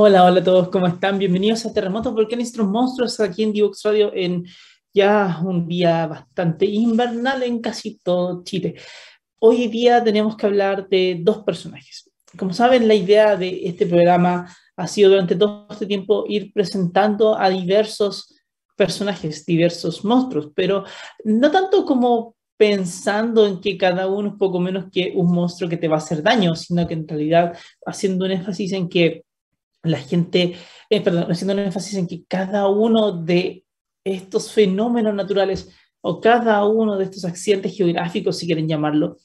Hola, hola a todos, ¿cómo están? Bienvenidos a Terremotos Volcánicos Monstruos aquí en Divox Radio en ya un día bastante invernal en casi todo Chile. Hoy día tenemos que hablar de dos personajes. Como saben, la idea de este programa ha sido durante todo este tiempo ir presentando a diversos personajes, diversos monstruos, pero no tanto como pensando en que cada uno es poco menos que un monstruo que te va a hacer daño, sino que en realidad haciendo un énfasis en que la gente, eh, perdón, haciendo un énfasis en que cada uno de estos fenómenos naturales o cada uno de estos accidentes geográficos, si quieren llamarlo,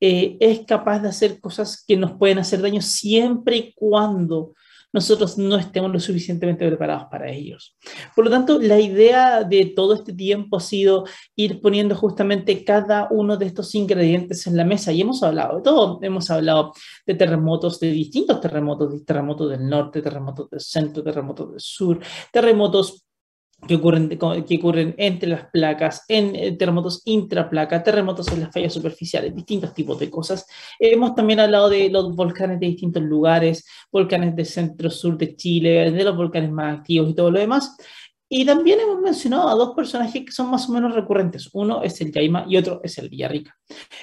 eh, es capaz de hacer cosas que nos pueden hacer daño siempre y cuando nosotros no estemos lo suficientemente preparados para ellos. Por lo tanto, la idea de todo este tiempo ha sido ir poniendo justamente cada uno de estos ingredientes en la mesa y hemos hablado de todo, hemos hablado de terremotos, de distintos terremotos, de terremotos del norte, terremotos del centro, terremotos del sur, terremotos que ocurren, que ocurren entre las placas, en eh, terremotos intraplaca, terremotos en las fallas superficiales, distintos tipos de cosas. Hemos también hablado de los volcanes de distintos lugares, volcanes del centro-sur de Chile, de los volcanes más activos y todo lo demás. Y también hemos mencionado a dos personajes que son más o menos recurrentes. Uno es el Yaima y otro es el Villarrica.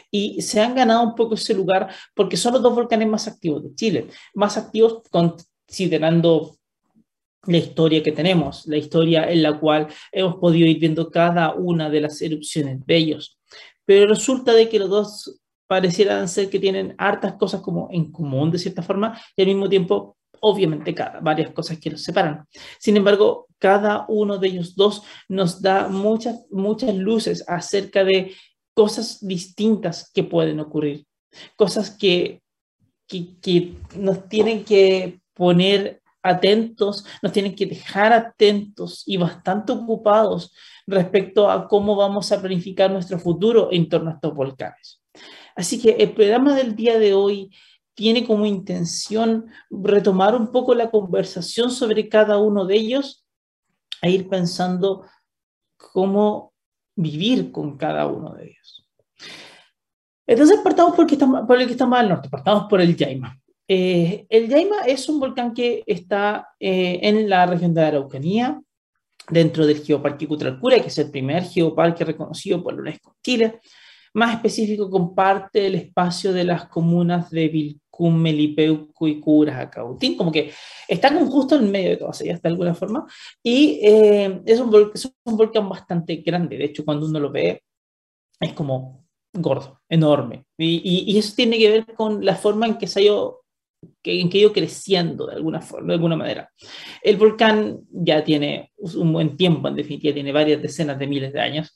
Y se han ganado un poco ese lugar porque son los dos volcanes más activos de Chile, más activos considerando la historia que tenemos, la historia en la cual hemos podido ir viendo cada una de las erupciones de ellos. Pero resulta de que los dos parecieran ser que tienen hartas cosas como en común de cierta forma y al mismo tiempo obviamente varias cosas que los separan. Sin embargo, cada uno de ellos dos nos da muchas, muchas luces acerca de cosas distintas que pueden ocurrir, cosas que, que, que nos tienen que poner atentos, nos tienen que dejar atentos y bastante ocupados respecto a cómo vamos a planificar nuestro futuro en torno a estos volcanes. Así que el programa del día de hoy tiene como intención retomar un poco la conversación sobre cada uno de ellos e ir pensando cómo vivir con cada uno de ellos. Entonces partamos por el que está, por el que está más al norte, partamos por el Yaima. Eh, el Yaima es un volcán que está eh, en la región de Araucanía, dentro del Geoparque Cutralcura, que es el primer geoparque reconocido por la UNESCO Chile. Más específico, comparte el espacio de las comunas de Vilcún, Melipeuco y Cautín, como que está como justo en medio de todas ellas, de alguna forma. Y eh, es, un volcán bastante grande, de hecho, cuando uno lo ve, es como gordo, enorme. Y, y, eso tiene que ver con la forma en que se ha ido que, en que ido creciendo de alguna forma, de alguna manera. El volcán ya tiene un buen tiempo, en definitiva, tiene varias decenas de miles de años.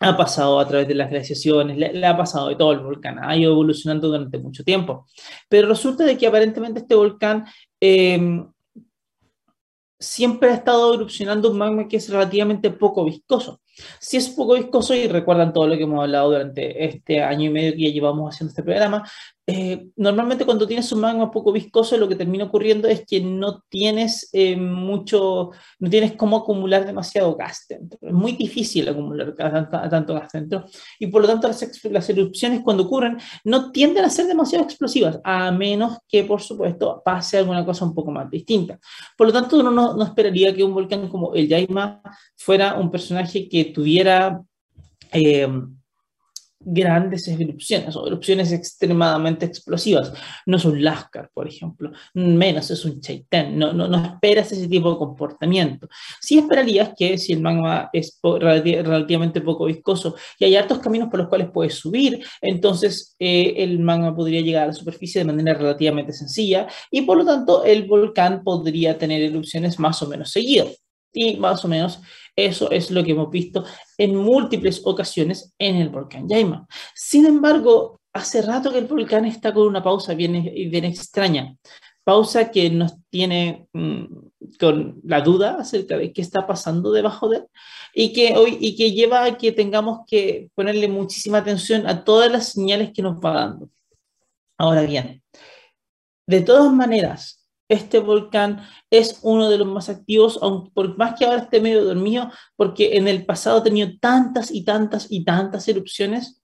Ha pasado a través de las glaciaciones, le, ha pasado de todo el volcán, ha ido evolucionando durante mucho tiempo. Pero resulta de que aparentemente este volcán eh, siempre ha estado erupcionando un magma que es relativamente poco viscoso. Si es poco viscoso, y recuerdan todo lo que hemos hablado durante este año y medio que ya llevamos haciendo este programa, eh, normalmente cuando tienes un magma poco viscoso, lo que termina ocurriendo es que no tienes eh, mucho, no tienes cómo acumular demasiado gas dentro. Es muy difícil acumular tanto, gas dentro. Y por lo tanto, las, las, erupciones cuando ocurren no tienden a ser demasiado explosivas, a menos que, por supuesto, pase alguna cosa un poco más distinta. Por lo tanto, uno no, no esperaría que un volcán como el Yaima fuera un personaje que tuviera eh, grandes erupciones o erupciones extremadamente explosivas. No es un Lascar, por ejemplo, menos es un Chaitén, no, no, no esperas ese tipo de comportamiento. Sí esperarías que si el magma es relativamente poco viscoso y hay hartos caminos por los cuales puedes subir, entonces eh, el magma podría llegar a la superficie de manera relativamente sencilla y por lo tanto el volcán podría tener erupciones más o menos seguidas. Y más o menos eso es lo que hemos visto en múltiples ocasiones en el volcán Yaima. Sin embargo, hace rato que el volcán está con una pausa bien, bien extraña. Pausa que nos tiene mm, con la duda acerca de qué está pasando debajo de él y que, hoy, y que lleva a que tengamos que ponerle muchísima atención a todas las señales que nos va dando. Ahora bien, de todas maneras, este volcán es uno de los más activos, por más que ahora esté medio dormido, porque en el pasado ha tenido tantas y tantas y tantas erupciones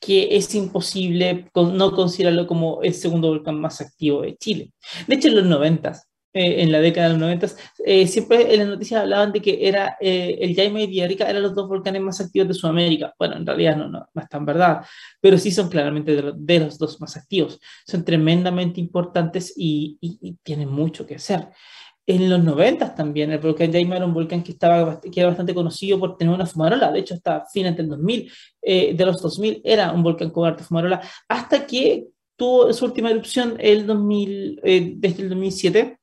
que es imposible no considerarlo como el segundo volcán más activo de Chile. De hecho, en los 90 eh, en la década de los 90, eh, siempre en las noticias hablaban de que era eh, el Jaime y Villarrica eran los dos volcanes más activos de Sudamérica. Bueno, en realidad no, no, no es tan verdad, pero sí son claramente de, los dos más activos. Son tremendamente importantes y, y, tienen mucho que hacer. En los 90 también, el volcán Jaime era un volcán que, estaba, que era bastante conocido por tener una fumarola. De hecho, hasta fines del 2000, de los 2000, era un volcán con harta fumarola, hasta que tuvo su última erupción el 2000, desde el 2007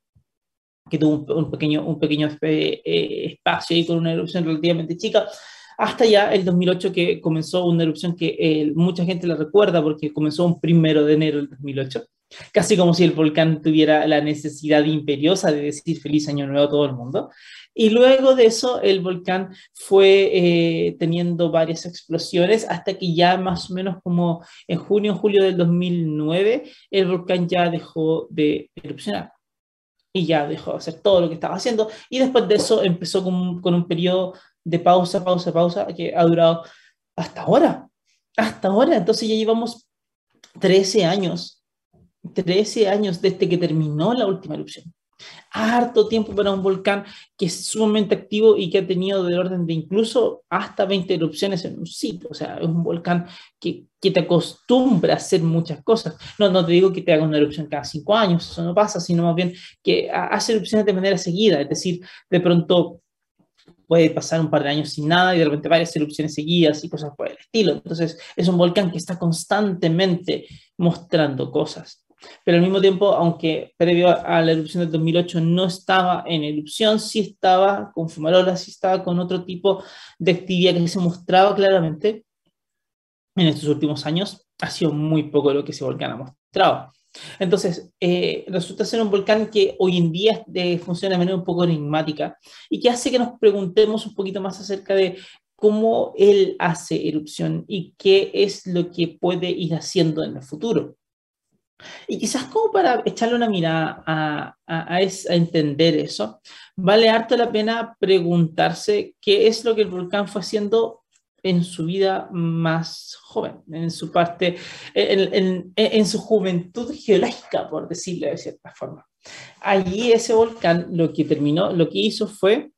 que tuvo un, pequeño, un pequeño eh, espacio ahí con una erupción relativamente chica, hasta ya el 2008 que comenzó una erupción que eh, mucha gente la recuerda porque comenzó un primero de enero del 2008, casi como si el volcán tuviera la necesidad imperiosa de decir feliz año nuevo a todo el mundo. Y luego de eso el volcán fue eh, teniendo varias explosiones hasta que ya más o menos como en junio, julio del 2009, el volcán ya dejó de erupcionar y ya dejó de hacer todo lo que estaba haciendo. Y después de eso empezó con, con un periodo de pausa, pausa, pausa, que ha durado hasta ahora. Hasta ahora. Entonces ya llevamos 13 años. 13 años desde que terminó la última erupción harto tiempo para un volcán que es sumamente activo y que ha tenido del orden de incluso hasta 20 erupciones en un sitio. O sea, es un volcán que, que te acostumbra a hacer muchas cosas. No, no te digo que te haga una erupción cada cinco años, eso no pasa, sino más bien que hace erupciones de manera seguida. Es decir, de pronto puede pasar un par de años sin nada y de repente varias erupciones seguidas y cosas por el estilo. Entonces, es un volcán que está constantemente mostrando cosas pero al mismo tiempo, aunque previo a la erupción del 2008 no estaba en erupción, sí estaba con fumarola, sí estaba con otro tipo de actividad que se mostraba claramente en estos últimos años. Ha sido muy poco lo que ese volcán ha mostrado. Entonces, eh, resulta ser un volcán que hoy en día eh, funciona de manera un poco enigmática y que hace que nos preguntemos un poquito más acerca de cómo él hace erupción y qué es lo que puede ir haciendo en el futuro. Y quizás como para echarle una mirada a, a, entender eso, vale harto la pena preguntarse qué es lo que el volcán fue haciendo en su vida más joven, en su parte, en, su juventud geológica, por decirlo de cierta forma. Allí ese volcán lo que terminó, lo que hizo fue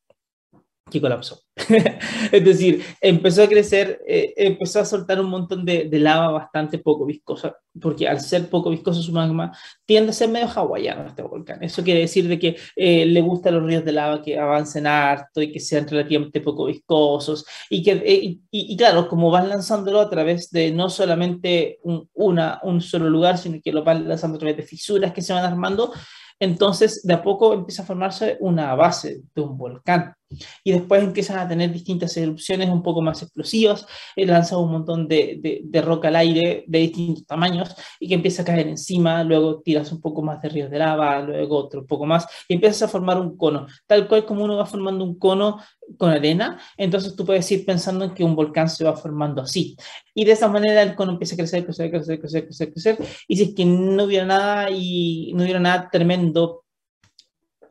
que colapsó. es decir, empezó a crecer, eh, empezó a soltar un montón de, lava bastante poco viscosa, porque al ser poco viscoso su magma tiende a ser medio hawaiano este volcán. Eso quiere decir de que eh, le gustan los ríos de lava que avancen harto y que sean relativamente poco viscosos. Y, que, eh, y, claro, como van lanzándolo a través de no solamente un, una, un solo lugar, sino que lo van lanzando a través de fisuras que se van armando, entonces de a poco empieza a formarse una base de un volcán y después empiezan a tener distintas erupciones un poco más explosivas, eh, lanza un montón de, de, roca al aire de distintos tamaños y que empieza a caer encima, luego tiras un poco más de ríos de lava, luego otro un poco más y empiezas a formar un cono, tal cual como uno va formando un cono con arena, entonces tú puedes ir pensando en que un volcán se va formando así. Y de esa manera el cono empieza a crecer, crecer, crecer, crecer, crecer, crecer, y si es que no hubiera nada y no hubiera nada tremendo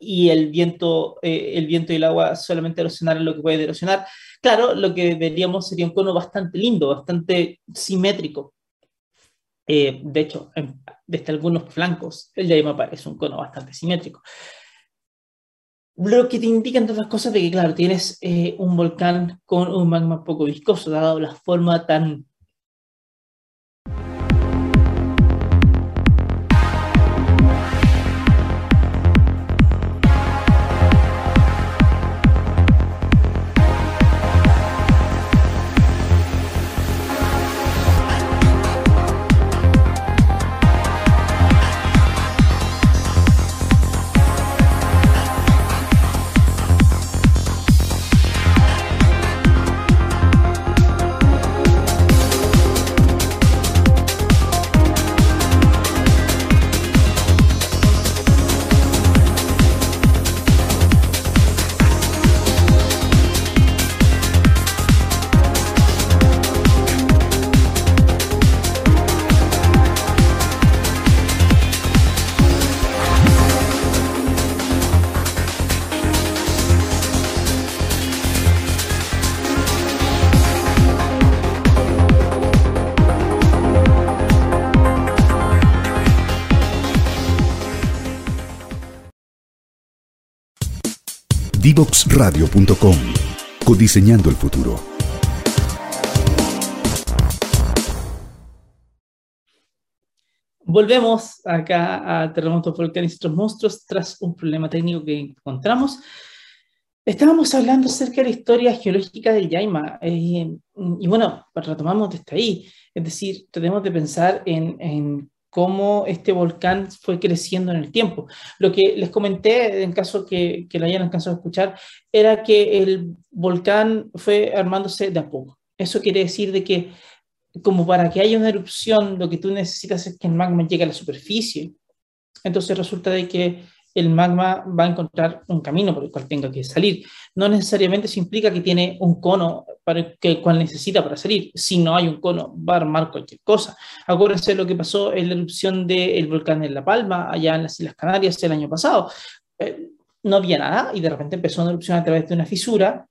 y el viento, eh, el viento y el agua solamente erosionaran lo que puede erosionar. Claro, lo que veríamos sería un cono bastante lindo, bastante simétrico. Eh, de hecho, desde algunos flancos, el Yaima parece un cono bastante simétrico. Lo que te indica, entre otras cosas, de que, claro, tienes eh, un volcán con un magma poco viscoso, dado la forma tan Divoxradio.com. Codiseñando el futuro. Volvemos acá a Terremotos Volcánicos Monstruos tras un problema técnico que encontramos. Estábamos hablando acerca de la historia geológica del Yaima, eh, y bueno, retomamos desde ahí, es decir, tenemos de pensar en, en, cómo este volcán fue creciendo en el tiempo. Lo que les comenté, en caso que, que lo hayan alcanzado a escuchar, era que el volcán fue armándose de a poco. Eso quiere decir de que como para que haya una erupción, lo que tú necesitas es que el magma llegue a la superficie. Entonces resulta de que el magma va a encontrar un camino por el cual tenga que salir. No necesariamente se implica que tiene un cono para que, cual necesita para salir. Si no hay un cono, va a armar cualquier cosa. Acuérdense lo que pasó en la erupción del volcán en La Palma, allá en las Islas Canarias el año pasado. Eh, no había nada y de repente empezó una erupción a través de una fisura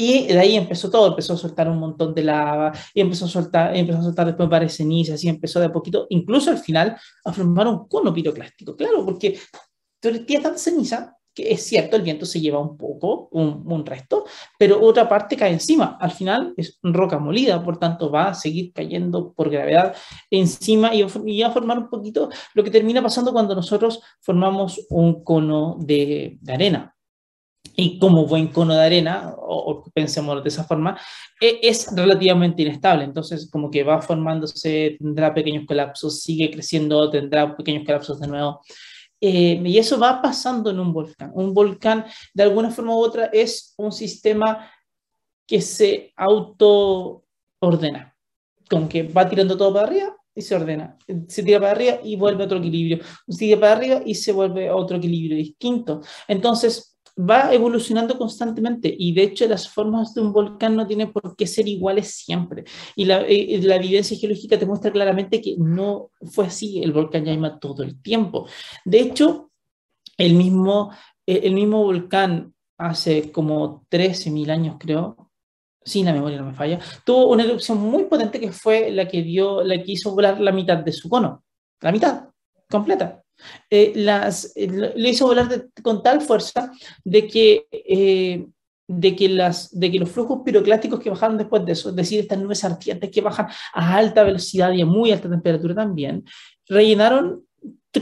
y de ahí empezó todo, empezó a soltar un montón de lava, y empezó a soltar, empezó a soltar después varias cenizas, y empezó de a poquito, incluso al final, a formar un cono piroclástico. Claro, porque tiene tanta ceniza que es cierto, el viento se lleva un poco, un, un, resto, pero otra parte cae encima. Al final es roca molida, por tanto va a seguir cayendo por gravedad encima y, y va a formar un poquito lo que termina pasando cuando nosotros formamos un cono de, de arena. Y como buen cono de arena, o, o de esa forma, e, es relativamente inestable. Entonces, como que va formándose, tendrá pequeños colapsos, sigue creciendo, tendrá pequeños colapsos de nuevo. Eh, y eso va pasando en un volcán. Un volcán, de alguna forma u otra, es un sistema que se auto-ordena, como que va tirando todo para arriba y se ordena. Se tira para arriba y vuelve a otro equilibrio. Tira para arriba y se vuelve a otro equilibrio distinto. Entonces, va evolucionando constantemente y de hecho las formas de un volcán no tienen por qué ser iguales siempre. Y la, eh, la, evidencia geológica te muestra claramente que no fue así el volcán Yaima todo el tiempo. De hecho, el mismo, eh, el mismo volcán hace como 13.000 años creo, si la memoria no me falla, tuvo una erupción muy potente que fue la que dio, la que hizo volar la mitad de su cono, la mitad completa. Eh, las, eh, le hizo volar de, con tal fuerza de que, eh, de, que las, de que los flujos piroclásticos que bajaron después de eso, es decir, estas nubes ardientes que bajan a alta velocidad y a muy alta temperatura también, rellenaron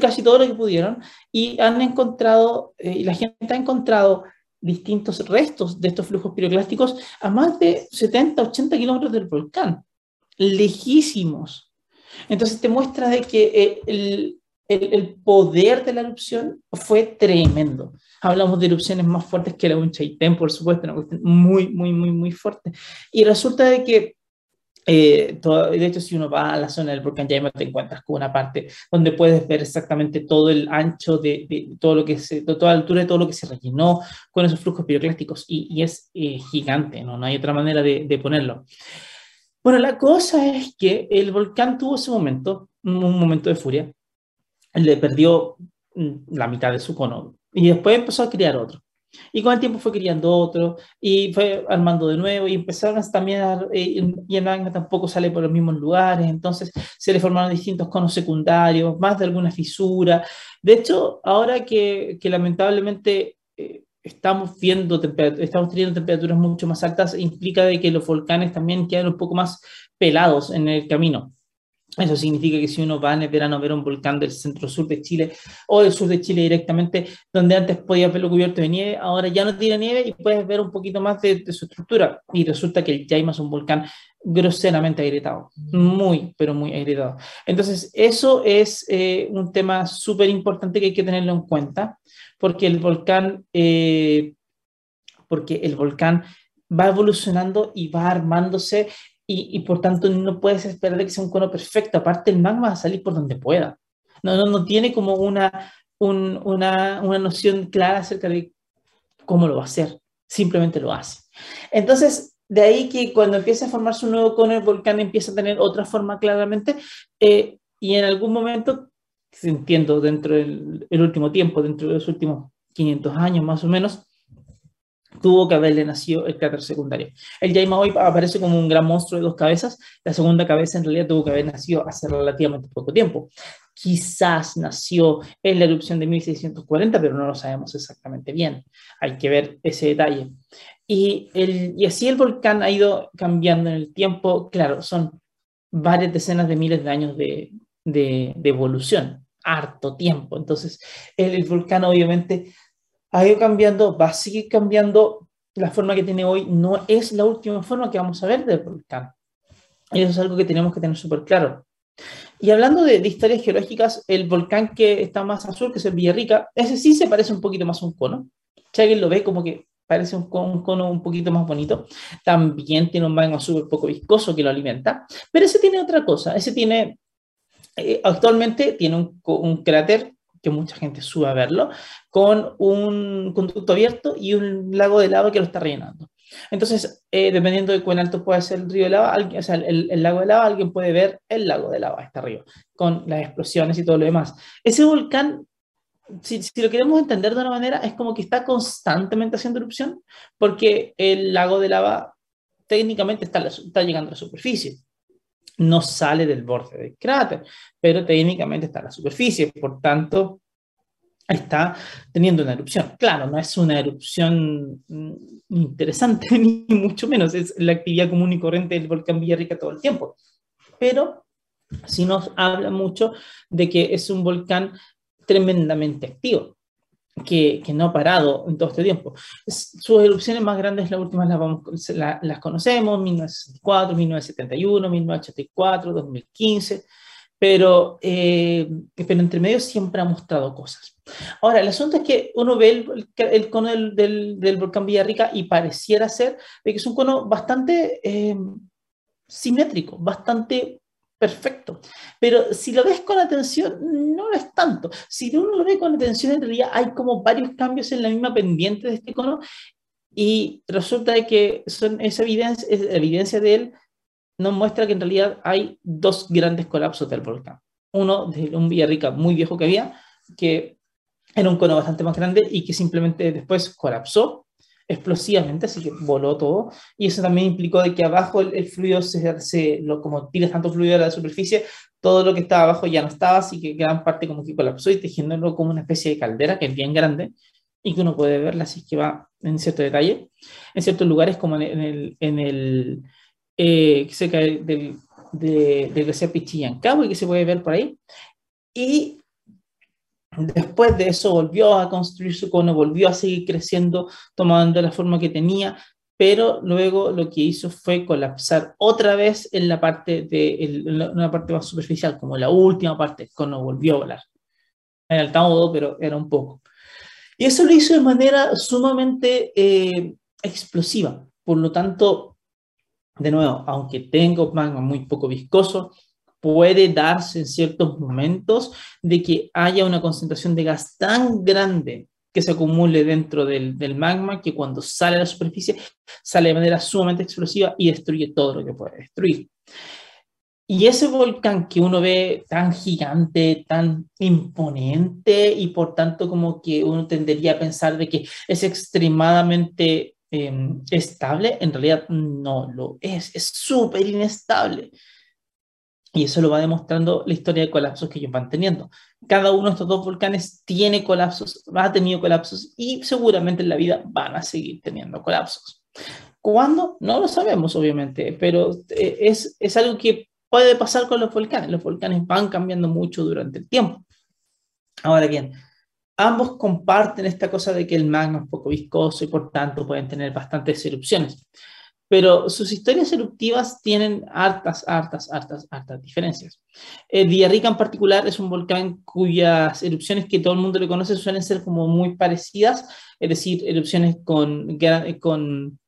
casi todo lo que pudieron y han encontrado, y la gente ha encontrado distintos restos de estos flujos piroclásticos a más de 70, 80 kilómetros del volcán, lejísimos. Entonces te muestra de que el, el, el, poder de la erupción fue tremendo. Hablamos de erupciones más fuertes que la Unchaitén, por supuesto, una cuestión muy, muy, muy, muy fuerte. Y resulta de que, eh, todo, de hecho, si uno va a la zona del volcán Yaima, te encuentras con una parte donde puedes ver exactamente todo el ancho de, de todo lo que se, de toda la altura de todo lo que se rellenó con esos flujos piroclásticos. Y, y es eh, gigante, ¿no? no hay otra manera de, de ponerlo. Bueno, la cosa es que el volcán tuvo ese momento, un momento de furia, le perdió mm, la mitad de su cono y después empezó a criar otro. Y con el tiempo fue criando otro y fue armando de nuevo y empezaron también a, eh, y el magma tampoco sale por los mismos lugares, entonces se le formaron distintos conos secundarios, más de alguna fisura. De hecho, ahora que, que lamentablemente eh, estamos viendo, estamos teniendo temperaturas mucho más altas, implica de que los volcanes también quedan un poco más pelados en el camino. Eso significa que si uno va en el verano a ver un volcán del centro-sur de Chile o del sur de Chile directamente, donde antes podías verlo cubierto de nieve, ahora ya no tiene nieve y puedes ver un poquito más de, de su estructura. Y resulta que el Yaima es un volcán groseramente agrietado, muy, pero muy agrietado. Entonces, eso es eh, un tema súper importante que hay que tenerlo en cuenta, porque el volcán, eh, porque el volcán va evolucionando y va armándose y, por tanto no puedes esperar de que sea un cono perfecto. Aparte, el magma va a salir por donde pueda. No, no, no tiene como una, un, una, una noción clara acerca de cómo lo va a hacer. Simplemente lo hace. Entonces, de ahí que cuando empieza a formarse un nuevo cono, el volcán empieza a tener otra forma claramente. Eh, y en algún momento, entiendo, dentro del el último tiempo, dentro de los últimos 500 años más o menos, tuvo que haberle nacido el cráter secundario. El Yaima hoy aparece como un gran monstruo de dos cabezas, la segunda cabeza en realidad tuvo que haber nacido hace relativamente poco tiempo. quizás nació en la erupción de 1640, pero no lo sabemos exactamente bien. Hay que ver ese detalle. Y, así el volcán ha ido cambiando en el tiempo. Claro, son varias decenas de miles de años de, evolución, harto tiempo. Entonces, el, volcán obviamente ha ido cambiando, va a seguir cambiando. La forma que tiene hoy no es la última forma que vamos a ver del volcán. Y eso es algo que tenemos que tener súper claro. Y hablando de, de, historias geológicas, el volcán que está más al sur, que es el Villarrica, ese sí se parece un poquito más a un cono. Si alguien lo ve como que parece un, un, cono un poquito más bonito. También tiene un magma súper poco viscoso que lo alimenta. Pero ese tiene otra cosa. Ese tiene, eh, actualmente tiene un, un, cráter que mucha gente sube a verlo, con un conducto abierto y un lago de lava que lo está rellenando. Entonces, eh, dependiendo de cuán alto puede ser el río de lava, alguien, o sea, el, lago de lava, alguien puede ver el lago de lava, está arriba, con las explosiones y todo lo demás. Ese volcán, si, si, lo queremos entender de una manera, es como que está constantemente haciendo erupción, porque el lago de lava técnicamente está, está llegando a la superficie. No sale del borde del cráter, pero técnicamente está a la superficie, por tanto, está teniendo una erupción. Claro, no es una erupción mm, interesante, ni mucho menos, es la actividad común y corriente del volcán Villarrica todo el tiempo. Pero sí nos habla mucho de que es un volcán tremendamente activo, que, que no ha parado en todo este tiempo. Sus erupciones más grandes, las últimas las, vamos, la, las conocemos, 1964, 1971, 1984, 2015 pero, eh, pero entre medio siempre ha mostrado cosas. Ahora, el asunto es que uno ve el, el cono del, del, del, volcán Villarrica y pareciera ser de que es un cono bastante eh, simétrico, bastante perfecto. Pero si lo ves con atención, no lo es tanto. Si uno lo ve con atención, en realidad hay como varios cambios en la misma pendiente de este cono y resulta de que son esa evidencia, es evidencia de él nos muestra que en realidad hay dos grandes colapsos del volcán. Uno de un Villarrica muy viejo que había, que era un cono bastante más grande y que simplemente después colapsó explosivamente, así que voló todo. Y eso también implicó de que abajo el, el fluido, se, se, lo, como tiras tanto fluido a la superficie, todo lo que estaba abajo ya no estaba, así que gran parte como que colapsó y tejiéndolo como una especie de caldera que es bien grande y que uno puede verla así que va en cierto detalle. En ciertos lugares como en el, en el eh, cerca del, de, del glaciar Pichillancahue, que se puede ver por ahí. Y después de eso volvió a construir su cono, volvió a seguir creciendo, tomando la forma que tenía, pero luego lo que hizo fue colapsar otra vez en la parte, de, parte más superficial, como la última parte, cono volvió a volar. Era el todo, pero era un poco. Y eso lo hizo de manera sumamente eh, explosiva. Por lo tanto, de nuevo, aunque tenga un magma muy poco viscoso, puede darse en ciertos momentos de que haya una concentración de gas tan grande que se acumule dentro del, magma que cuando sale a la superficie sale de manera sumamente explosiva y destruye todo lo que puede destruir. Y ese volcán que uno ve tan gigante, tan imponente y por tanto como que uno tendería a pensar de que es extremadamente eh, estable, en realidad no lo es, es súper inestable. Y eso lo va demostrando la historia de colapsos que ellos van teniendo. Cada uno de estos dos volcanes tiene colapsos, ha tenido colapsos y seguramente en la vida van a seguir teniendo colapsos. ¿Cuándo? No lo sabemos, obviamente, pero eh, es, es algo que puede pasar con los volcanes. Los volcanes van cambiando mucho durante el tiempo. Ahora bien, ambos comparten esta cosa de que el magma es poco viscoso y por tanto pueden tener bastantes erupciones. Pero sus historias eruptivas tienen hartas, hartas, hartas, hartas diferencias. El Villarrica en particular es un volcán cuyas erupciones que todo el mundo le conoce suelen ser como muy parecidas, es decir, erupciones con, con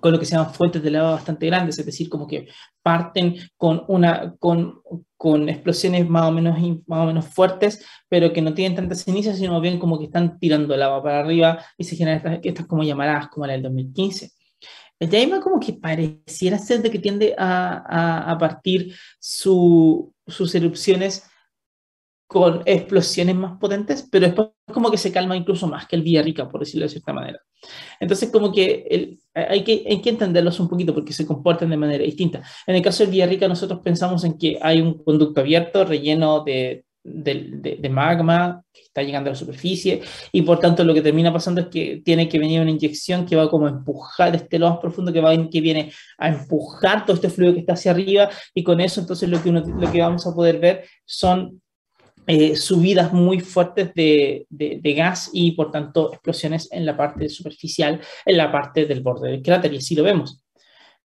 con lo que se llaman fuentes de lava bastante grandes, es decir, como que parten con, una, con, con explosiones más o, menos, más o menos fuertes, pero que no tienen tantas cenizas, sino bien como que están tirando lava para arriba y se generan estas, estas como llamaradas, como la del 2015. El Yaima como que pareciera ser de que tiende a, a, partir su, sus erupciones con explosiones más potentes, pero después como que se calma incluso más que el Villarrica, por decirlo de cierta manera. Entonces como que, el, hay, que hay que entenderlos un poquito porque se comportan de manera distinta. En el caso del Villarrica nosotros pensamos en que hay un conducto abierto relleno de de, magma que está llegando a la superficie y por tanto lo que termina pasando es que tiene que venir una inyección que va como a empujar este lo más profundo que, va, que viene a empujar todo este fluido que está hacia arriba y con eso entonces lo que, uno, lo que vamos a poder ver son eh, subidas muy fuertes de, de, gas y por tanto explosiones en la parte superficial, en la parte del borde del cráter y así lo vemos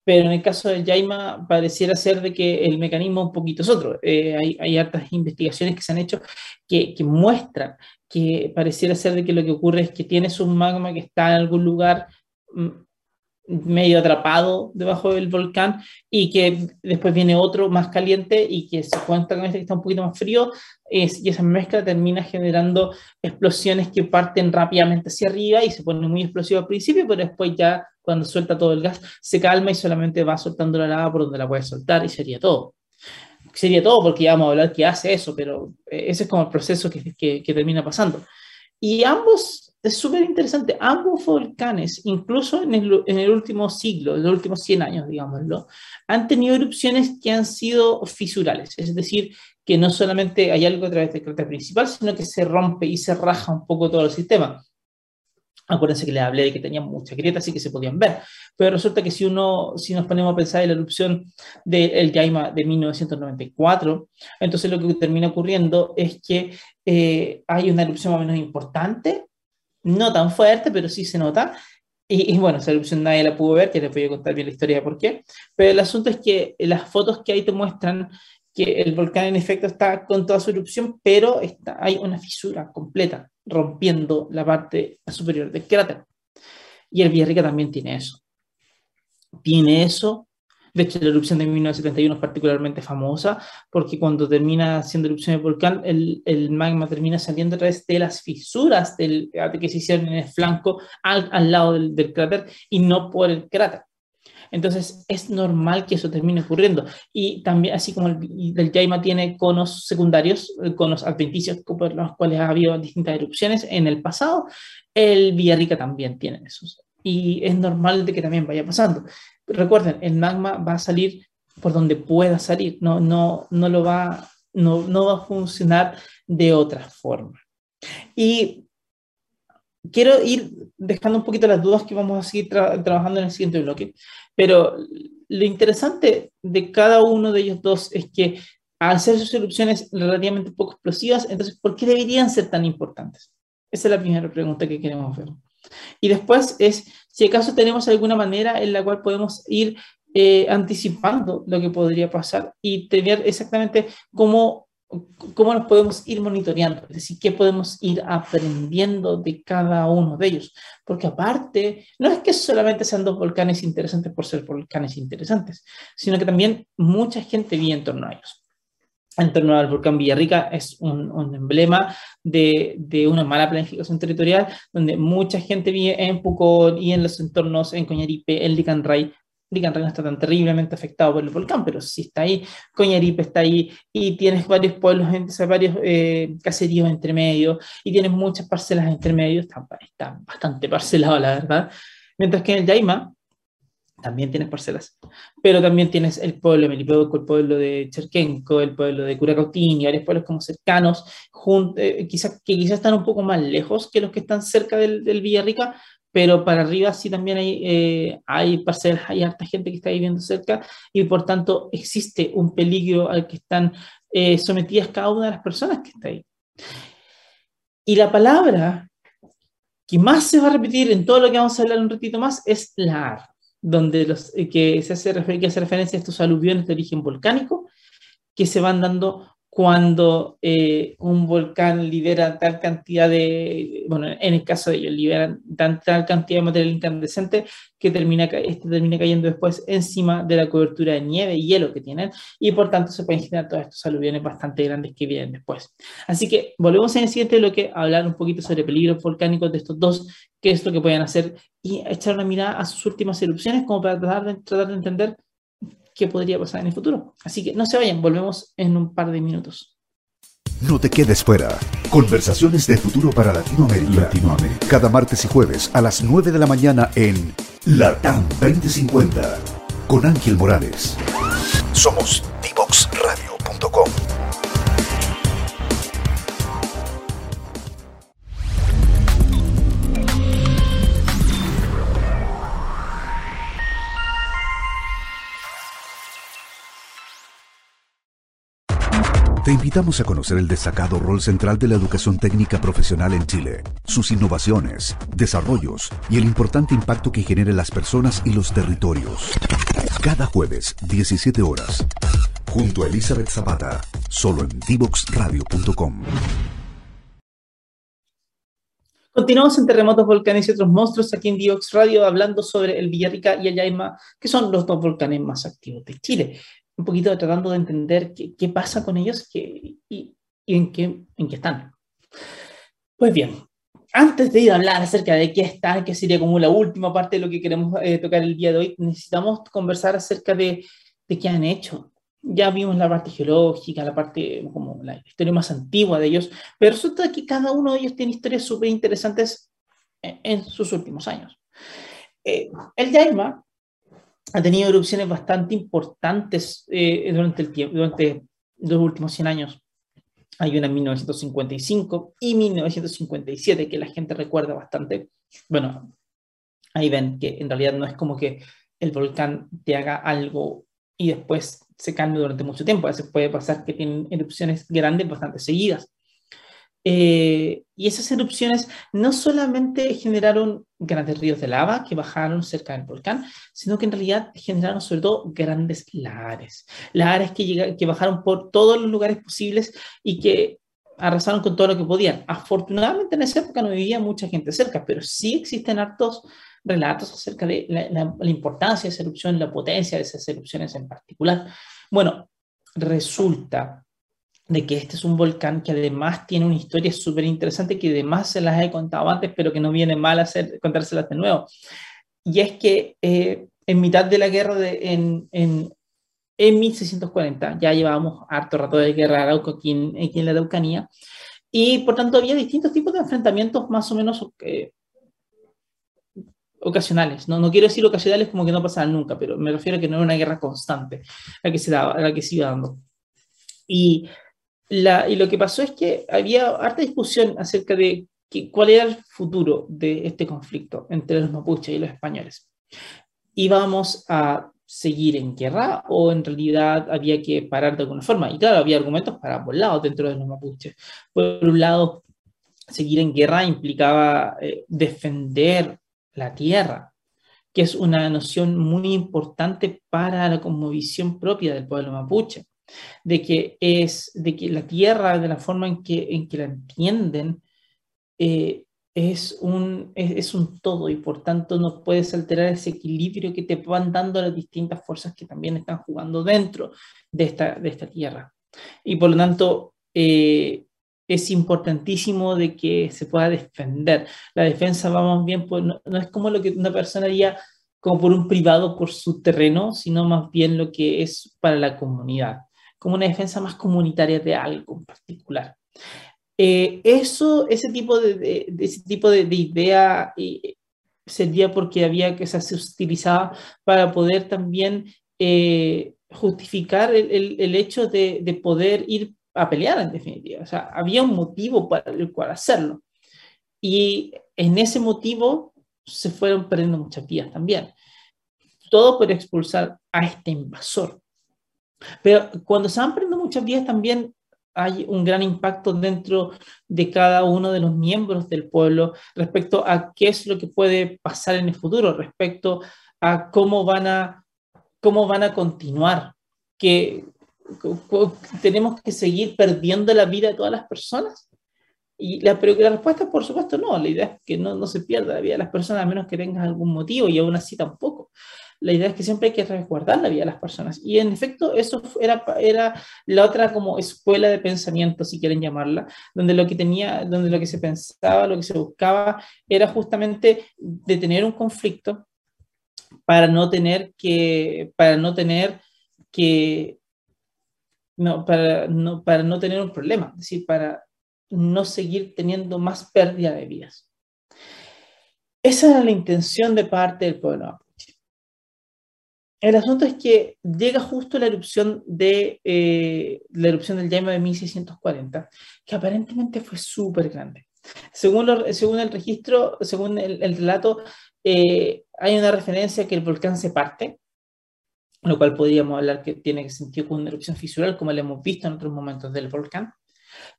pero en el caso del Yaima pareciera ser de que el mecanismo un poquito es otro. Eh, hay, hartas investigaciones que se han hecho que, muestran que pareciera ser de que lo que ocurre es que tienes un magma que está en algún lugar mm, medio atrapado debajo del volcán y que después viene otro más caliente y que se cuenta con este que está un poquito más frío es, y esa mezcla termina generando explosiones que parten rápidamente hacia arriba y se pone muy explosivo al principio, pero después ya cuando suelta todo el gas se calma y solamente va soltando la lava por donde la puede soltar y sería todo. Sería todo porque ya vamos a hablar que hace eso, pero eh, ese es como el proceso que, que, que termina pasando. Y ambos es súper interesante. Ambos volcanes, incluso en el, en el, último siglo, en los últimos 100 años, digámoslo, han tenido erupciones que han sido fisurales, es decir, que no solamente hay algo a través del cráter principal, sino que se rompe y se raja un poco todo el sistema. Acuérdense que les hablé de que tenían muchas grietas y que se podían ver. Pero resulta que si, uno, si nos ponemos a pensar en la erupción del Yaima de 1994, entonces lo que termina ocurriendo es que eh, hay una erupción más o menos importante no tan fuerte, pero sí se nota. Y, bueno, esa erupción nadie la pudo ver, que les voy a contar bien la historia de por qué. Pero el asunto es que las fotos que ahí te muestran que el volcán en efecto está con toda su erupción, pero está, hay una fisura completa, rompiendo la parte superior del cráter. Y el Villarrica también tiene eso. Tiene eso de hecho, la erupción de 1971 es particularmente famosa porque cuando termina siendo erupción del volcán, el, el, magma termina saliendo a través de las fisuras del, que se hicieron en el flanco al, al lado del, del cráter y no por el cráter. Entonces es normal que eso termine ocurriendo. Y también, así como el, el Yaima tiene conos secundarios, eh, conos adventicios por los cuales ha habido distintas erupciones en el pasado, el Villarrica también tiene esos. Y es normal de que también vaya pasando recuerden, el magma va a salir por donde pueda salir, no, no, no, lo va, no, no va a funcionar de otra forma. Y quiero ir dejando un poquito las dudas que vamos a seguir trabajando en el siguiente bloque, pero lo interesante de cada uno de ellos dos es que al ser sus erupciones relativamente poco explosivas, entonces, ¿por qué deberían ser tan importantes? Esa es la primera pregunta que queremos ver. Y después es si acaso tenemos alguna manera en la cual podemos ir eh, anticipando lo que podría pasar y tener exactamente cómo, cómo nos podemos ir monitoreando, es decir, qué podemos ir aprendiendo de cada uno de ellos. Porque aparte, no es que solamente sean dos volcanes interesantes por ser volcanes interesantes, sino que también mucha gente vive en torno a ellos en torno al volcán Villarrica es un, un emblema de, de, una mala planificación territorial, donde mucha gente vive en Pucón y en los entornos, en Coñaripe, en Licanray. Licanray no está tan terriblemente afectado por el volcán, pero sí está ahí, Coñaripe está ahí, y tienes varios pueblos, varios eh, caseríos entre medio, y tienes muchas parcelas entre medio, está, está bastante parcelado, la verdad. Mientras que en el Yaima, también tienes parcelas, pero también tienes el pueblo de Melipeuco, el pueblo de Cherquenco, el pueblo de Curacautín y varios pueblos como cercanos, eh, quizás, que quizás están un poco más lejos que los que están cerca del, del Villarrica, pero para arriba sí también hay, eh, hay parcelas, hay harta gente que está viviendo cerca y por tanto existe un peligro al que están eh, sometidas cada una de las personas que está ahí. Y la palabra que más se va a repetir en todo lo que vamos a hablar un ratito más es la donde los, eh, que, se hace, que hace referencia a estos aluviones de origen volcánico que se van dando cuando eh, un volcán libera tal cantidad de, bueno, en el caso de ellos, liberan tal, cantidad de material incandescente que termina, este termina cayendo después encima de la cobertura de nieve y hielo que tienen, y por tanto se pueden generar todos estos aluviones bastante grandes que vienen después. Así que volvemos en el siguiente bloque a hablar un poquito sobre peligros volcánicos de estos dos, qué es lo que pueden hacer, y echar una mirada a sus últimas erupciones como para tratar de, tratar de entender qué podría pasar en el futuro. Así que no se vayan, volvemos en un par de minutos. No te quedes fuera. Conversaciones de futuro para Latinoamérica. Latinoamérica. Cada martes y jueves a las 9 de la mañana en LATAM 2050 con Ángel Morales. Somos divoxradio.com. Te invitamos a conocer el destacado rol central de la educación técnica profesional en Chile, sus innovaciones, desarrollos y el importante impacto que genera en las personas y los territorios. Cada jueves, 17 horas, junto a Elizabeth Zapata, solo en divoxradio.com. Continuamos en Terremotos, Volcanes y otros monstruos aquí en Divox Radio hablando sobre el Villarrica y el Yaima, que son los dos volcanes más activos de Chile un poquito tratando de entender qué, qué pasa con ellos y, y, en, qué, en qué están. Pues bien, antes de ir a hablar acerca de qué están, que sería como la última parte de lo que queremos eh, tocar el día de hoy, necesitamos conversar acerca de, de qué han hecho. Ya vimos la parte geológica, la parte como la historia más antigua de ellos, pero resulta que cada uno de ellos tiene historias súper interesantes en, en, sus últimos años. Eh, el Yaima ha tenido erupciones bastante importantes eh, durante, el tiempo, durante los últimos 100 años. Hay una en 1955 y 1957 que la gente recuerda bastante. Bueno, ahí ven que en realidad no es como que el volcán te haga algo y después se calme durante mucho tiempo. A veces puede pasar que tienen erupciones grandes bastante seguidas. Eh, y esas erupciones no solamente generaron grandes ríos de lava que bajaron cerca del volcán, sino que en realidad generaron sobre todo grandes lares. Lares que, que bajaron por todos los lugares posibles y que arrasaron con todo lo que podían. Afortunadamente en esa época no vivía mucha gente cerca, pero sí existen hartos relatos acerca de la, la importancia de esa erupción, la potencia de esas erupciones en particular. Bueno, resulta de que este es un volcán que además tiene una historia súper interesante que además se las he contado antes, pero que no viene mal hacer, contárselas de nuevo. Y es que eh, en mitad de la guerra de, en, en, en, 1640, ya llevábamos harto rato de guerra Arauco aquí en, aquí en la Araucanía, y por tanto había distintos tipos de enfrentamientos más o menos eh, ocasionales. ¿no? no quiero decir ocasionales como que no pasaban nunca, pero me refiero a que no era una guerra constante la que se, daba, la que se iba dando. Y y lo que pasó es que había harta discusión acerca de cuál era el futuro de este conflicto entre los mapuches y los españoles. ¿Íbamos a seguir en guerra o en realidad había que parar de alguna forma? Y claro, había argumentos para ambos lados dentro de los mapuches. Por un lado, seguir en guerra implicaba eh, defender la tierra, que es una noción muy importante para la conmovisión propia del pueblo mapuche de que es de que la tierra de la forma en que, en que la entienden eh, es, un, es, un todo y por tanto no puedes alterar ese equilibrio que te van dando las distintas fuerzas que también están jugando dentro de esta, de esta tierra. Y por lo tanto eh, es importantísimo de que se pueda defender. La defensa, vamos bien, no, no es como lo que una persona haría como por un privado por su terreno, sino más bien lo que es para la comunidad como una defensa más comunitaria de algo en particular. Eh, eso, ese tipo de, ese tipo de, idea eh, servía porque había que se utilizaba para poder también eh, justificar el, el, hecho de, de, poder ir a pelear en definitiva. O sea, había un motivo para el cual hacerlo. Y en ese motivo se fueron perdiendo muchas vías también. Todo por expulsar a este invasor. Pero cuando se van perdiendo muchas vías también hay un gran impacto dentro de cada uno de los miembros del pueblo respecto a qué es lo que puede pasar en el futuro, respecto a cómo van a, cómo van a continuar, que tenemos que seguir perdiendo la vida de todas las personas. Y la, pero la respuesta, por supuesto, no. La idea es que no, no se pierda la vida de las personas a menos que tengas algún motivo y aún así tampoco la idea es que siempre hay que resguardar la vida de las personas. Y en efecto, eso era, era la otra como escuela de pensamiento, si quieren llamarla, donde lo que tenía, donde lo que se pensaba, lo que se buscaba, era justamente detener un conflicto para no tener que, para no tener que, no, para no, para no tener un problema, es decir, para no seguir teniendo más pérdida de vidas. Esa era la intención de parte del pueblo el asunto es que llega justo la erupción de eh, la erupción del Yaima de 1640, que aparentemente fue súper grande. Según, según el registro, según el, relato, eh, hay una referencia que el volcán se parte lo cual podríamos hablar que tiene sentido con una erupción fisural, como lo hemos visto en otros momentos del volcán.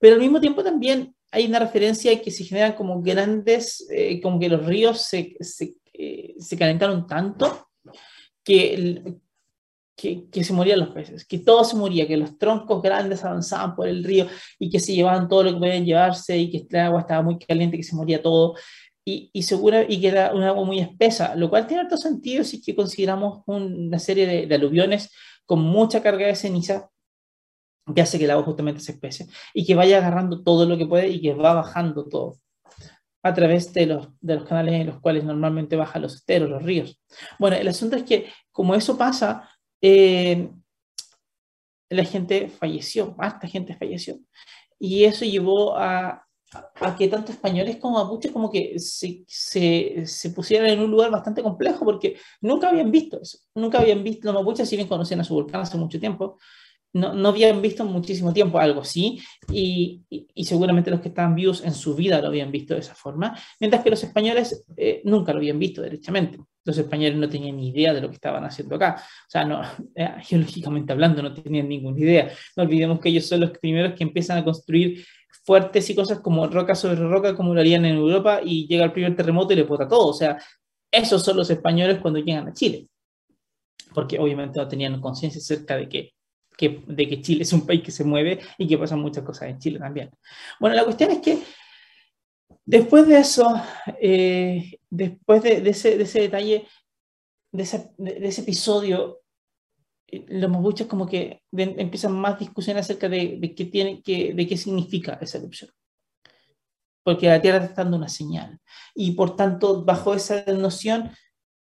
Pero al mismo tiempo también hay una referencia que se generan como grandes, eh, como que los ríos se, se, eh, se calentaron tanto que, que, que, se morían los peces, que todo se moría, que los troncos grandes avanzaban por el río y que se llevaban todo lo que podían llevarse y que el agua estaba muy caliente, que se moría todo. Y, y, segura, y que era un agua muy espesa, lo cual tiene otro sentido si que consideramos una serie de, de, aluviones con mucha carga de ceniza que hace que el agua justamente se espese y que vaya agarrando todo lo que puede y que va bajando todo a través de los, de los canales en los cuales normalmente bajan los esteros, los ríos. Bueno, el asunto es que como eso pasa, eh, la gente falleció, harta gente falleció. Y eso llevó a, a que tanto españoles como mapuches como que se, se, se, pusieran en un lugar bastante complejo porque nunca habían visto eso, nunca habían visto, los mapuches si bien conocían a su volcán hace mucho tiempo, no, no habían visto muchísimo tiempo algo así y, y, seguramente los que estaban vivos en su vida lo habían visto de esa forma, mientras que los españoles eh, nunca lo habían visto derechamente. Los españoles no tenían ni idea de lo que estaban haciendo acá. O sea, no, eh, geológicamente hablando, no tenían ninguna idea. No olvidemos que ellos son los primeros que empiezan a construir fuertes y cosas como roca sobre roca, como lo harían en Europa, y llega el primer terremoto y le bota todo. O sea, esos son los españoles cuando llegan a Chile. Porque obviamente no tenían conciencia acerca de que, de que Chile es un país que se mueve y que pasan muchas cosas en Chile también. Bueno, la cuestión es que después de eso, eh, después de, ese, de, ese, detalle, de ese, episodio, los mapuches como que empiezan más discusiones acerca de, qué tiene, que, de qué significa esa erupción. Porque la Tierra está dando una señal. Y por tanto, bajo esa noción,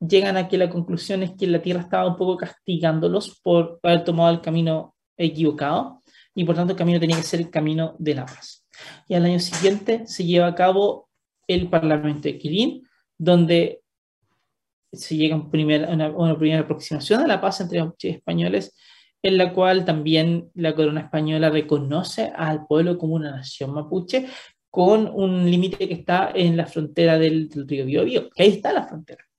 llegan a que la conclusión es que la Tierra estaba un poco castigándolos por haber tomado el camino equivocado y por tanto el camino tenía que ser el camino de la paz. Y al año siguiente se lleva a cabo el Parlamento de Quirín, donde se llega a primer, una, una, primera aproximación a la paz entre los españoles, en la cual también la corona española reconoce al pueblo como una nación mapuche, con un límite que está en la frontera del, del río Biobío, que ahí está la frontera.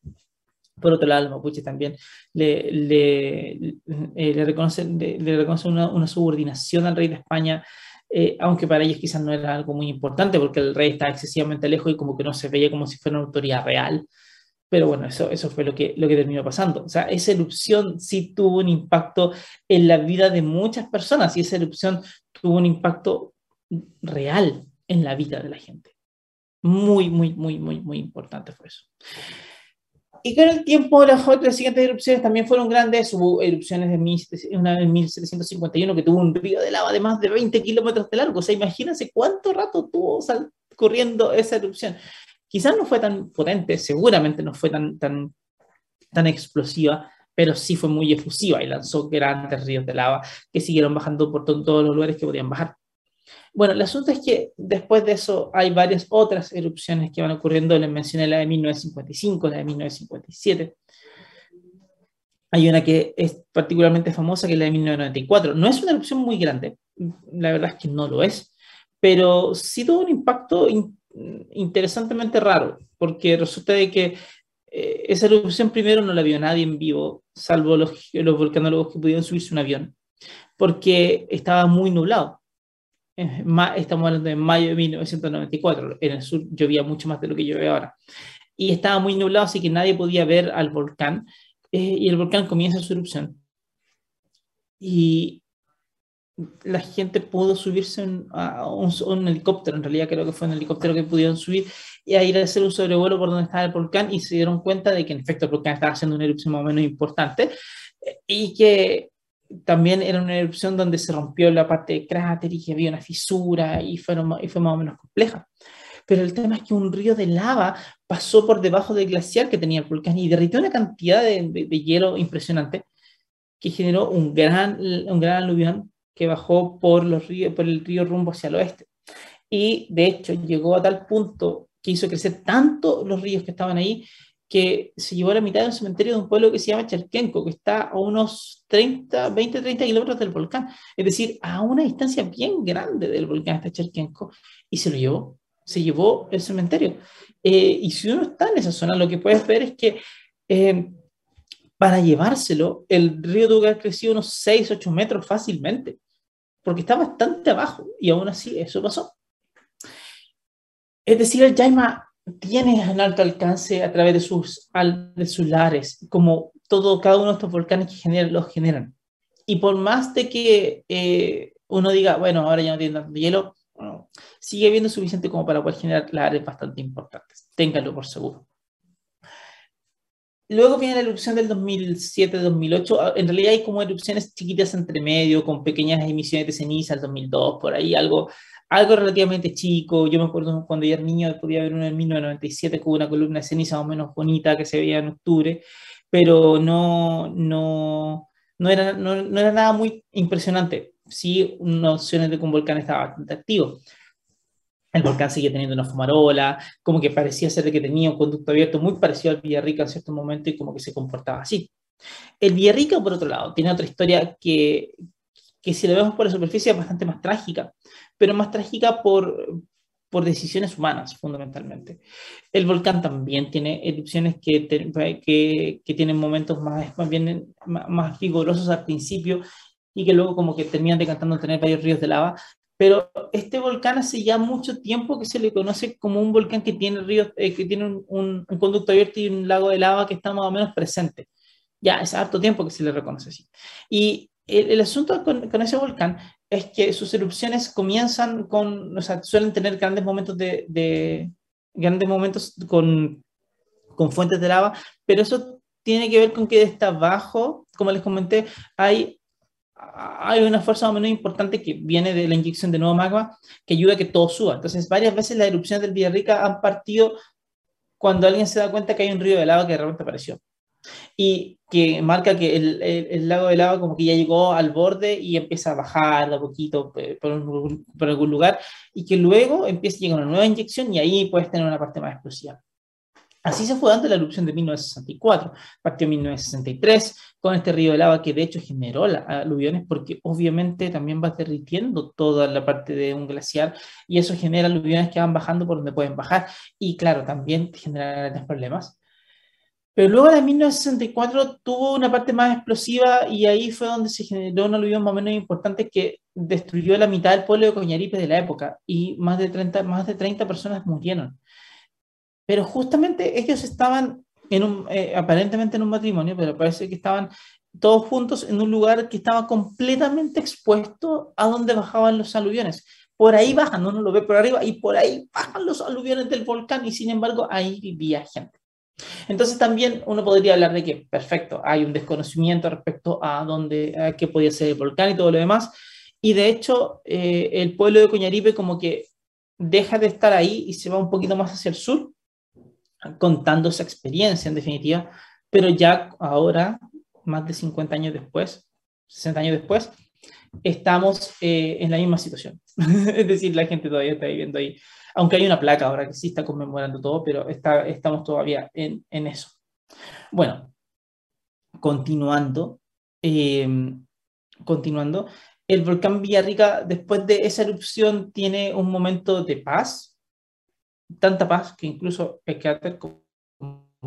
Por otro lado, los mapuches también le, le, eh, le reconocen, le, le reconoce una, una, subordinación al rey de España, eh, aunque para ellos quizás no era algo muy importante, porque el rey está excesivamente lejos y como que no se veía como si fuera una autoridad real. Pero bueno, eso, eso fue lo que, lo que terminó pasando. O sea, esa erupción sí tuvo un impacto en la vida de muchas personas y esa erupción tuvo un impacto real en la vida de la gente. Muy, muy, muy, muy, muy importante fue eso. Y con el tiempo, las otras siguientes erupciones también fueron grandes. Hubo erupciones de mil, una en 1751 que tuvo un río de lava de más de 20 kilómetros de largo. O sea, imagínense cuánto rato tuvo corriendo esa erupción. Quizás no fue tan potente, seguramente no fue tan, tan, tan explosiva, pero sí fue muy efusiva y lanzó grandes ríos de lava que siguieron bajando por todos los lugares que podían bajar. Bueno, el asunto es que después de eso hay varias otras erupciones que van ocurriendo. Les mencioné la de 1955, la de 1957. Hay una que es particularmente famosa, que es la de 1994. No es una erupción muy grande, la verdad es que no lo es, pero sí tuvo un impacto interesantemente raro, porque resulta de que eh, esa erupción primero no la vio nadie en vivo, salvo los, los volcanólogos que pudieron subirse un avión, porque estaba muy nublado. Estamos hablando de mayo de 1994, en el sur llovía mucho más de lo que llueve ahora. Y estaba muy nublado, así que nadie podía ver al volcán, eh, y el volcán comienza su erupción. Y la gente pudo subirse a un, un, helicóptero, en realidad creo que fue un helicóptero que pudieron subir y a ir a hacer un sobrevuelo por donde estaba el volcán y se dieron cuenta de que en efecto el volcán estaba haciendo una erupción más o menos importante y que también era una erupción donde se rompió la parte de cráter y que había una fisura y, fueron, y fue más o menos compleja. Pero el tema es que un río de lava pasó por debajo del glaciar que tenía el volcán y derritió una cantidad de, de, hielo impresionante que generó un gran, un gran aluvión que bajó por, los ríos, por el río rumbo hacia el oeste. Y de hecho llegó a tal punto que hizo crecer tanto los ríos que estaban ahí que se llevó a la mitad de un cementerio de un pueblo que se llama Cherkenko, que está a unos 30, 20, 30 kilómetros del volcán. Es decir, a una distancia bien grande del volcán está Cherkenko. Y se lo llevó, se llevó el cementerio. Eh, y si uno está en esa zona, lo que puedes ver es que eh, para llevárselo, el río tuvo que haber crecido unos 6, 8 metros fácilmente, porque está bastante abajo y aún así eso pasó. Es decir, el Yaima tiene un alto alcance a través de sus, de sus lares, como todo, cada uno de estos volcanes que generan, los generan. Y por más de que eh, uno diga, bueno, ahora ya no tiene tanto hielo, sigue habiendo suficiente como para poder generar lares bastante importantes. Ténganlo por seguro. Luego viene la erupción del 2007-2008. Ah, en realidad hay como erupciones chiquitas entre medio, con pequeñas emisiones de ceniza, el 2002, por ahí, algo, algo relativamente chico. Yo me acuerdo cuando yo era niño, podía haber uno en 1997 con una columna de ceniza más o menos bonita que se veía en octubre, pero no, no, no, era, no, no era nada muy impresionante. Sí, unas opciones de que un volcán estaba bastante activo el volcán seguía teniendo una fumarola, como que parecía ser que tenía un conducto abierto muy parecido al Villarrica en cierto momento y como que se comportaba así. El Villarrica, por otro lado, tiene otra historia que, que si lo vemos por la superficie es bastante más trágica, pero más trágica por, por decisiones humanas, fundamentalmente. El volcán también tiene erupciones que, que, que tienen momentos más, más, bien, más, vigorosos al principio y que luego como que terminan decantando tener varios ríos de lava, pero este volcán hace ya mucho tiempo que se le conoce como un volcán que tiene ríos, eh, que tiene un, un, conducto abierto y un lago de lava que está más o menos presente. Ya, es harto tiempo que se le reconoce así. Y el, asunto con, con, ese volcán es que sus erupciones comienzan con, o sea, suelen tener grandes momentos de, de grandes momentos con, con fuentes de lava, pero eso tiene que ver con que desde abajo, como les comenté, hay hay una fuerza más o menos importante que viene de la inyección de nuevo magma que ayuda a que todo suba. Entonces, varias veces las erupciones del Villarrica han partido cuando alguien se da cuenta que hay un río de lava que de repente apareció. Y que marca que el, el, lago de lava como que ya llegó al borde y empieza a bajar de a poquito por, por, algún lugar y que luego empieza a llegar una nueva inyección y ahí puedes tener una parte más explosiva. Así se fue dando la erupción de 1964, partió en 1963 con este río de lava que de hecho generó las aluviones porque obviamente también va derritiendo toda la parte de un glaciar y eso genera aluviones que van bajando por donde pueden bajar y claro, también genera grandes problemas. Pero luego de 1964 tuvo una parte más explosiva y ahí fue donde se generó una aluvión más o menos importante que destruyó la mitad del pueblo de Coñaripe de la época y más de 30, más de 30 personas murieron. Pero justamente ellos estaban en un, eh, aparentemente en un matrimonio, pero parece que estaban todos juntos en un lugar que estaba completamente expuesto a donde bajaban los aluviones. Por ahí bajan, uno lo ve por arriba, y por ahí bajan los aluviones del volcán, y sin embargo ahí vivía gente. Entonces también uno podría hablar de que, perfecto, hay un desconocimiento respecto a dónde, a qué podía ser el volcán y todo lo demás, y de hecho eh, el pueblo de Coñaripe como que deja de estar ahí y se va un poquito más hacia el sur, contando esa experiencia en definitiva, pero ya ahora, más de 50 años después, 60 años después, estamos eh, en la misma situación. es decir, la gente todavía está viviendo ahí, aunque hay una placa ahora que sí está conmemorando todo, pero está, estamos todavía en, eso. Bueno, continuando, eh, continuando, el volcán Villarrica, después de esa erupción, tiene un momento de paz, tanta paz que incluso el cráter como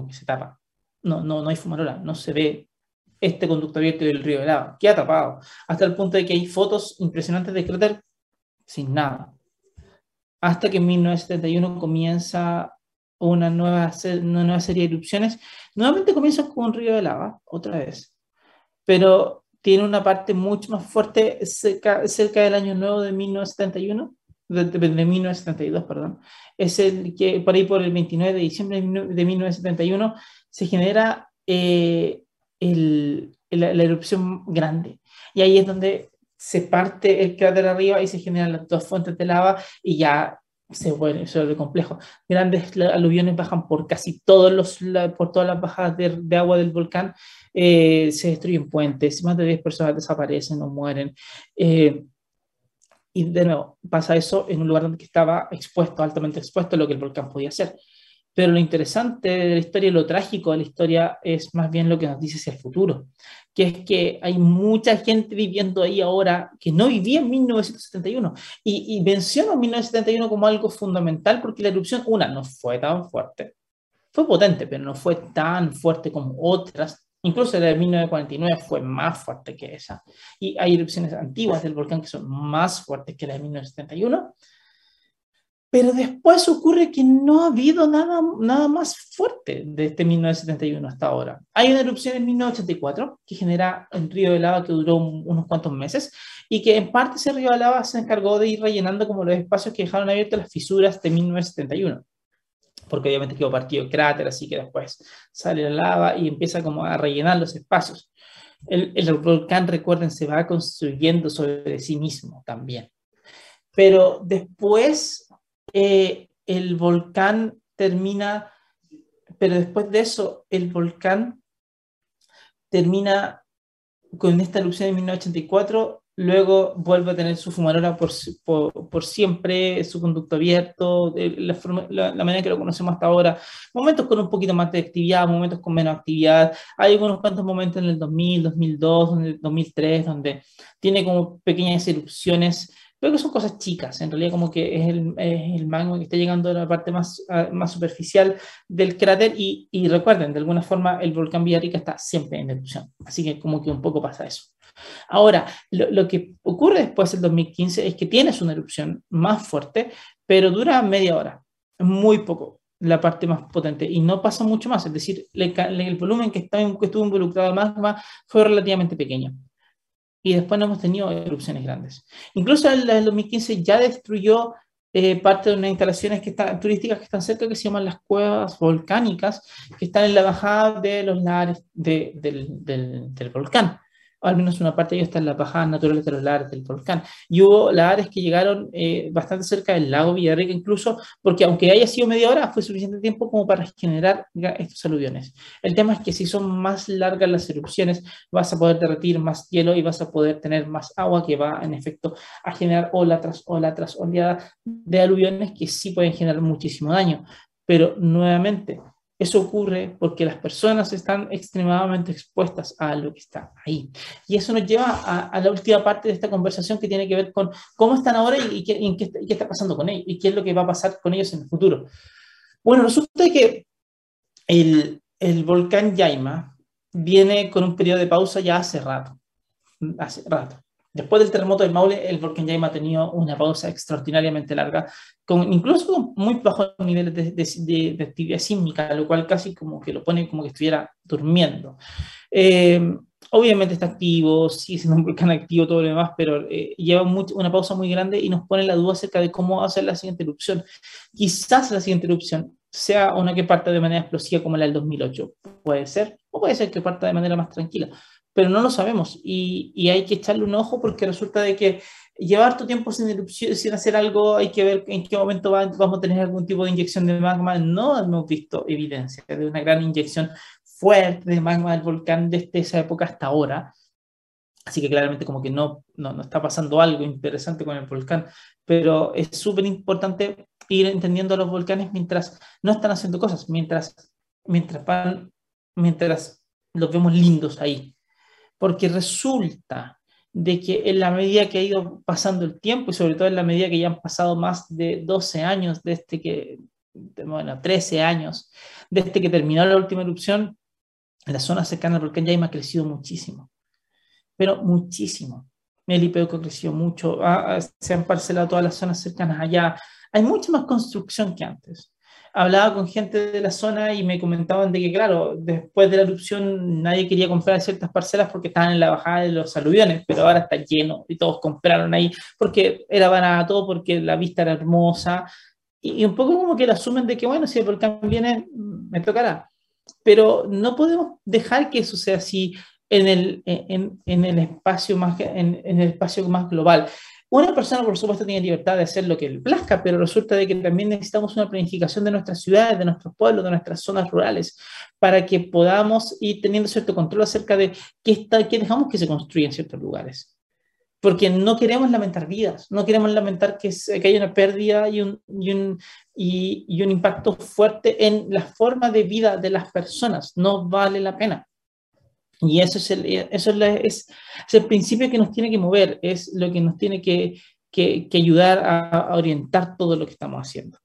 que se tapa. No, no, no hay fumarola, no se ve este conducto abierto del río de lava, ha tapado, hasta el punto de que hay fotos impresionantes del cráter sin nada. Hasta que en 1971 comienza una nueva, una nueva serie de erupciones. Nuevamente comienza con un río de lava, otra vez. Pero tiene una parte mucho más fuerte cerca, cerca del año nuevo de 1971 de, de, 1972, perdón, es el que por ahí por el 29 de diciembre de 1971 se genera eh, el, la, la, erupción grande. Y ahí es donde se parte el cráter arriba y se generan las dos fuentes de lava y ya se vuelve, se vuelve complejo. Grandes aluviones bajan por casi todos los, por todas las bajadas de, de agua del volcán, eh, se destruyen puentes, más de 10 personas desaparecen o mueren. Eh, y de nuevo, pasa eso en un lugar donde estaba expuesto, altamente expuesto a lo que el volcán podía hacer. Pero lo interesante de la historia, lo trágico de la historia, es más bien lo que nos dice hacia el futuro, que es que hay mucha gente viviendo ahí ahora que no vivía en 1971. Y, y menciono 1971 como algo fundamental porque la erupción, una, no fue tan fuerte, fue potente, pero no fue tan fuerte como otras Incluso la de 1949 fue más fuerte que esa. Y hay erupciones antiguas del volcán que son más fuertes que la de 1971. Pero después ocurre que no ha habido nada, nada más fuerte desde 1971 hasta ahora. Hay una erupción en 1984 que genera un río de lava que duró unos cuantos meses y que en parte ese río de lava se encargó de ir rellenando como los espacios que dejaron abiertos las fisuras de 1971 porque obviamente quedó partido el cráter, así que después sale la lava y empieza como a rellenar los espacios. El, el volcán, recuerden, se va construyendo sobre sí mismo también. Pero después eh, el volcán termina, pero después de eso, el volcán termina con esta erupción de 1984, luego vuelve a tener su fumarola por, por, siempre, su conducto abierto, la, la, manera que lo conocemos hasta ahora, momentos con un poquito más de actividad, momentos con menos actividad, hay unos cuantos momentos en el 2000, 2002, 2003, donde tiene como pequeñas erupciones Creo que son cosas chicas, en realidad como que es el, es el magma que está llegando a la parte más, más superficial del cráter y, y, recuerden, de alguna forma el volcán Villarrica está siempre en erupción, así que como que un poco pasa eso. Ahora, lo, lo que ocurre después del 2015 es que tienes una erupción más fuerte, pero dura media hora, muy poco la parte más potente y no pasa mucho más, es decir, el, el volumen que, está, que estuvo involucrado el magma fue relativamente pequeño y después no hemos tenido erupciones grandes. Incluso en el 2015 ya destruyó eh, parte de unas instalaciones que están, turísticas que están cerca, que se llaman las cuevas volcánicas, que están en la bajada de los lares del, del volcán al menos una parte de ellos está en las bajadas naturales de los lares del volcán. Y hubo lares que llegaron eh, bastante cerca del lago Villarrica, incluso, porque aunque haya sido media hora, fue suficiente tiempo como para generar estos aluviones. El tema es que si son más largas las erupciones, vas a poder derretir más hielo y vas a poder tener más agua que va, en efecto, a generar ola tras ola tras oleada de aluviones que sí pueden generar muchísimo daño. Pero nuevamente, eso ocurre porque las personas están extremadamente expuestas a lo que está ahí. Y eso nos lleva a, la última parte de esta conversación que tiene que ver con cómo están ahora y, qué, está pasando con ellos y qué es lo que va a pasar con ellos en el futuro. Bueno, resulta que el, el volcán Yaima viene con un periodo de pausa ya hace rato. Hace rato. Después del terremoto del Maule, el volcán Yaima ha tenido una pausa extraordinariamente larga, con, incluso con muy bajos niveles de, de, de, actividad sísmica, lo cual casi como que lo pone como que estuviera durmiendo. Eh, obviamente está activo, sigue siendo un volcán activo, todo lo demás, pero eh, lleva una pausa muy grande y nos pone la duda acerca de cómo ser la siguiente erupción. Quizás la siguiente erupción sea una que parta de manera explosiva como la del 2008, puede ser, o puede ser que parta de manera más tranquila pero no lo sabemos y, y, hay que echarle un ojo porque resulta de que llevar tu tiempo sin erupción, sin hacer algo, hay que ver en qué momento vamos a tener algún tipo de inyección de magma. No hemos visto evidencia de una gran inyección fuerte de magma del volcán desde esa época hasta ahora. Así que claramente como que no, no, no está pasando algo interesante con el volcán, pero es súper importante ir entendiendo los volcanes mientras no están haciendo cosas, mientras, mientras, van, mientras los vemos lindos ahí porque resulta de que en la medida que ha ido pasando el tiempo y sobre todo en la medida que ya han pasado más de 12 años desde que, bueno, 13 años desde que terminó la última erupción, la zona cercana al volcán Yaima ha crecido muchísimo, pero muchísimo. El Ipeuco creció mucho, se han parcelado todas las zonas cercanas allá. Hay mucha más construcción que antes hablaba con gente de la zona y me comentaban de que, claro, después de la erupción nadie quería comprar ciertas parcelas porque estaban en la bajada de los aluviones, pero ahora está lleno y todos compraron ahí porque era barato, porque la vista era hermosa y, un poco como que lo asumen de que, bueno, si el volcán viene, me tocará. Pero no podemos dejar que eso sea así en el, en, en el espacio más en, en, el espacio más global. Una persona, por supuesto, tiene libertad de hacer lo que le plazca, pero resulta de que también necesitamos una planificación de nuestras ciudades, de nuestros pueblos, de nuestras zonas rurales, para que podamos ir teniendo cierto control acerca de qué, está, qué dejamos que se construya en ciertos lugares. Porque no queremos lamentar vidas, no queremos lamentar que, que haya una pérdida y un, y, un, y, y un impacto fuerte en la forma de vida de las personas. No vale la pena. Y eso es el, eso es, el principio que nos tiene que mover, es lo que nos tiene que, que, ayudar a, orientar todo lo que estamos haciendo.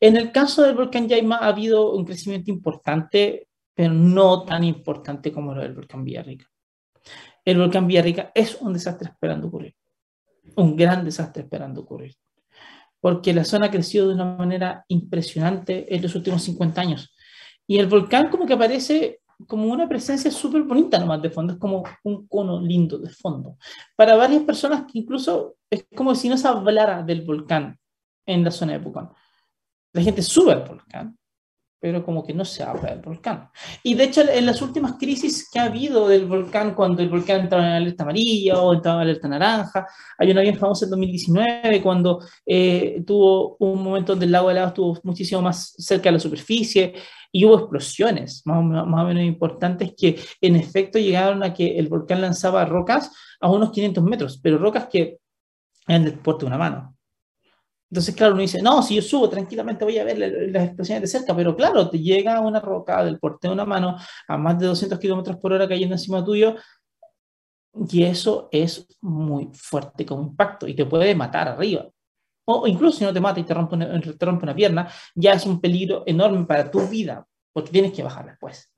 En el caso del volcán Yaima ha habido un crecimiento importante pero no tan importante como lo del volcán Villarrica. El volcán Villarrica es un desastre esperando ocurrir, un gran desastre esperando ocurrir, porque la zona ha crecido de una manera impresionante en los últimos 50 años. Y el volcán como que aparece como una presencia súper bonita nomás de fondo, es como un cono lindo de fondo. Para varias personas que incluso es como si no se hablara del volcán en la zona de Pucón. La gente sube al volcán, pero como que no se habla del volcán. Y de hecho, en las últimas crisis que ha habido del volcán, cuando el volcán entraba en alerta amarilla o entraba en alerta naranja, hay una bien famosa en 2019, cuando eh, tuvo un momento donde el lago de lava estuvo muchísimo más cerca de la superficie y hubo explosiones más o, más o menos importantes que en efecto llegaron a que el volcán lanzaba rocas a unos 500 metros, pero rocas que eran del porte de una mano. Entonces, claro, uno dice, no, si yo subo tranquilamente voy a ver las explosiones de cerca, pero claro, te llega una roca del porte de una mano a más de 200 kilómetros por hora cayendo encima tuyo, y eso es muy fuerte como impacto y te puede matar arriba. O incluso si no te mata y te rompe, una, te rompe una pierna, ya es un peligro enorme para tu vida, porque tienes que bajar después.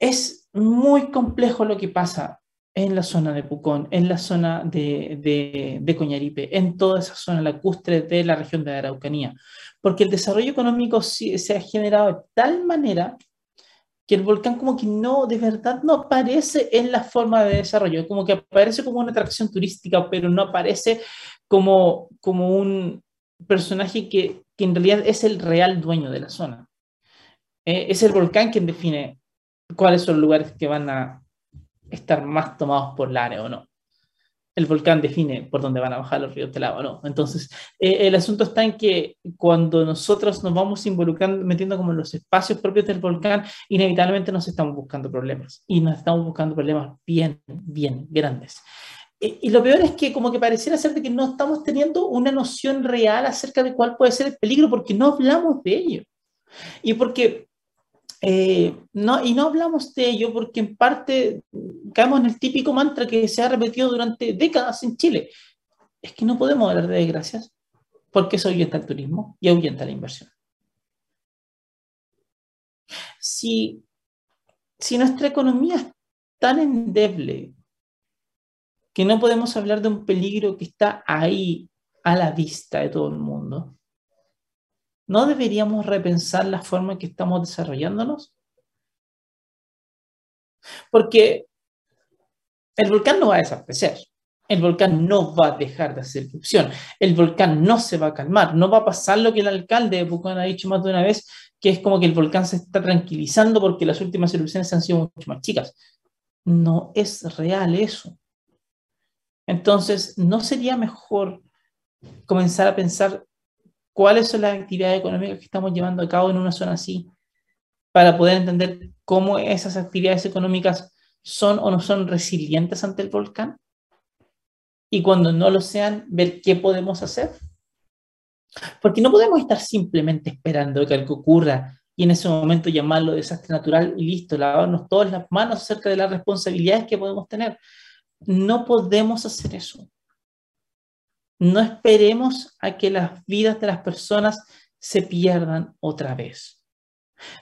Es muy complejo lo que pasa en la zona de Pucón, en la zona de, de, Coñaripe, en toda esa zona lacustre de la región de Araucanía, porque el desarrollo económico se ha generado de tal manera que el volcán como que no, de verdad no aparece en la forma de desarrollo, como que aparece como una atracción turística, pero no aparece como, como un personaje que, que en realidad es el real dueño de la zona. Eh, es el volcán quien define cuáles son los lugares que van a estar más tomados por la área o no. El volcán define por dónde van a bajar los ríos de lava o no. Entonces, eh, el asunto está en que cuando nosotros nos vamos involucrando, metiendo como en los espacios propios del volcán, inevitablemente nos estamos buscando problemas. Y nos estamos buscando problemas bien, bien grandes. Y, lo peor es que como que pareciera ser de que no estamos teniendo una noción real acerca de cuál puede ser el peligro porque no hablamos de ello. Y porque eh, no, y no hablamos de ello porque en parte caemos en el típico mantra que se ha repetido durante décadas en Chile. Es que no podemos hablar de desgracias porque eso ahuyenta el turismo y ahuyenta la inversión. Si, si nuestra economía es tan endeble que no podemos hablar de un peligro que está ahí a la vista de todo el mundo, ¿no deberíamos repensar la forma en que estamos desarrollándonos? Porque el volcán no va a desaparecer, el volcán no va a dejar de hacer erupción, el volcán no se va a calmar, no va a pasar lo que el alcalde de Pucón ha dicho más de una vez, que es como que el volcán se está tranquilizando porque las últimas erupciones han sido mucho más chicas. No es real eso. Entonces, ¿no sería mejor comenzar a pensar cuáles son las actividades económicas que estamos llevando a cabo en una zona así, para poder entender cómo esas actividades económicas son o no son resilientes ante el volcán. Y cuando no lo sean, ver qué podemos hacer. Porque no podemos estar simplemente esperando que algo ocurra y en ese momento llamarlo desastre natural y listo, lavarnos todas las manos acerca de las responsabilidades que podemos tener. No podemos hacer eso. No esperemos a que las vidas de las personas se pierdan otra vez.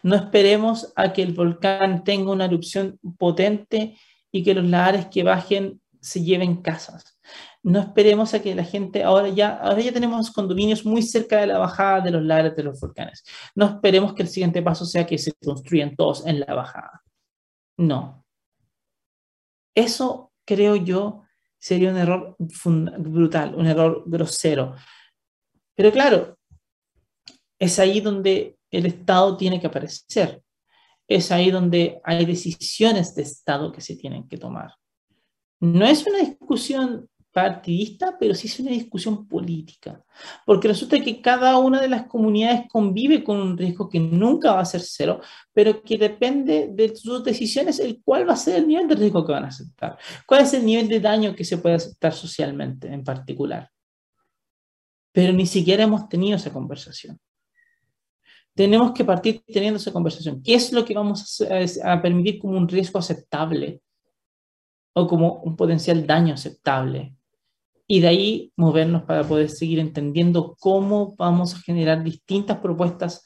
No esperemos a que el volcán tenga una erupción potente y que los lares que bajen se lleven casas. No esperemos a que la gente, ahora ya, ahora ya tenemos condominios muy cerca de la bajada de los lares de los volcanes. No esperemos que el siguiente paso sea que se construyan todos en la bajada. No. Eso creo yo sería un error brutal, un error grosero. Pero claro, es ahí donde el Estado tiene que aparecer. Es ahí donde hay decisiones de Estado que se tienen que tomar. No es una discusión partidista, pero sí es una discusión política, porque resulta que cada una de las comunidades convive con un riesgo que nunca va a ser cero, pero que depende de sus decisiones el cuál va a ser el nivel de riesgo que van a aceptar, cuál es el nivel de daño que se puede aceptar socialmente en particular. Pero ni siquiera hemos tenido esa conversación. Tenemos que partir teniendo esa conversación. ¿Qué es lo que vamos a, a permitir como un riesgo aceptable? o como un potencial daño aceptable y de ahí movernos para poder seguir entendiendo cómo vamos a generar distintas propuestas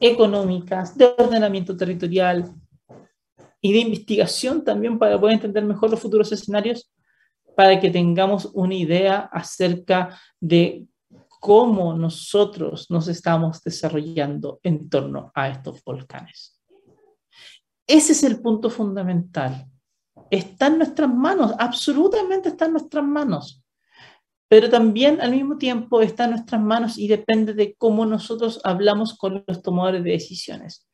económicas, de ordenamiento territorial y de investigación también para poder entender mejor los futuros escenarios, para que tengamos una idea acerca de cómo nosotros nos estamos desarrollando en torno a estos volcanes. Ese es el punto fundamental. Está en nuestras manos, absolutamente está en nuestras manos pero también al mismo tiempo está en nuestras manos y depende de cómo nosotros hablamos con los tomadores de decisiones.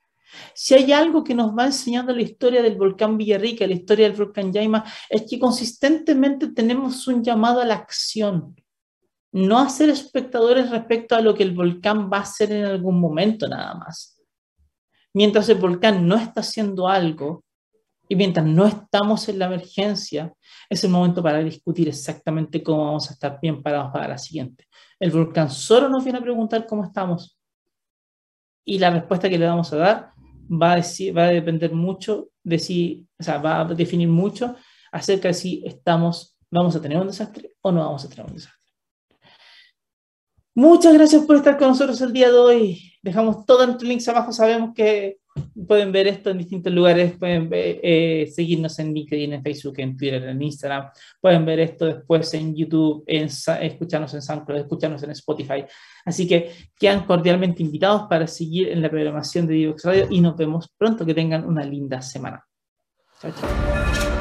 Si hay algo que nos va enseñando la historia del volcán Villarrica, la historia del volcán Yaima, es que consistentemente tenemos un llamado a la acción, no a ser espectadores respecto a lo que el volcán va a hacer en algún momento nada más. Mientras el volcán no está haciendo algo, y mientras no estamos en la emergencia, es el momento para discutir exactamente cómo vamos a estar bien parados para la siguiente. El volcán solo nos viene a preguntar cómo estamos. Y la respuesta que le vamos a dar va a, depender mucho de si, o sea, va a definir mucho acerca de si estamos, vamos a tener un desastre o no vamos a tener un desastre. Muchas gracias por estar con nosotros el día de hoy. Dejamos todos los links abajo. Sabemos que pueden ver esto en distintos lugares, pueden eh, seguirnos en LinkedIn, en Facebook, en Twitter, en Instagram, pueden ver esto después en YouTube, en, escucharnos en SoundCloud, escucharnos en Spotify. Así que quedan cordialmente invitados para seguir en la programación de Divox Radio y nos vemos pronto. Que tengan una linda semana. Chao, chao.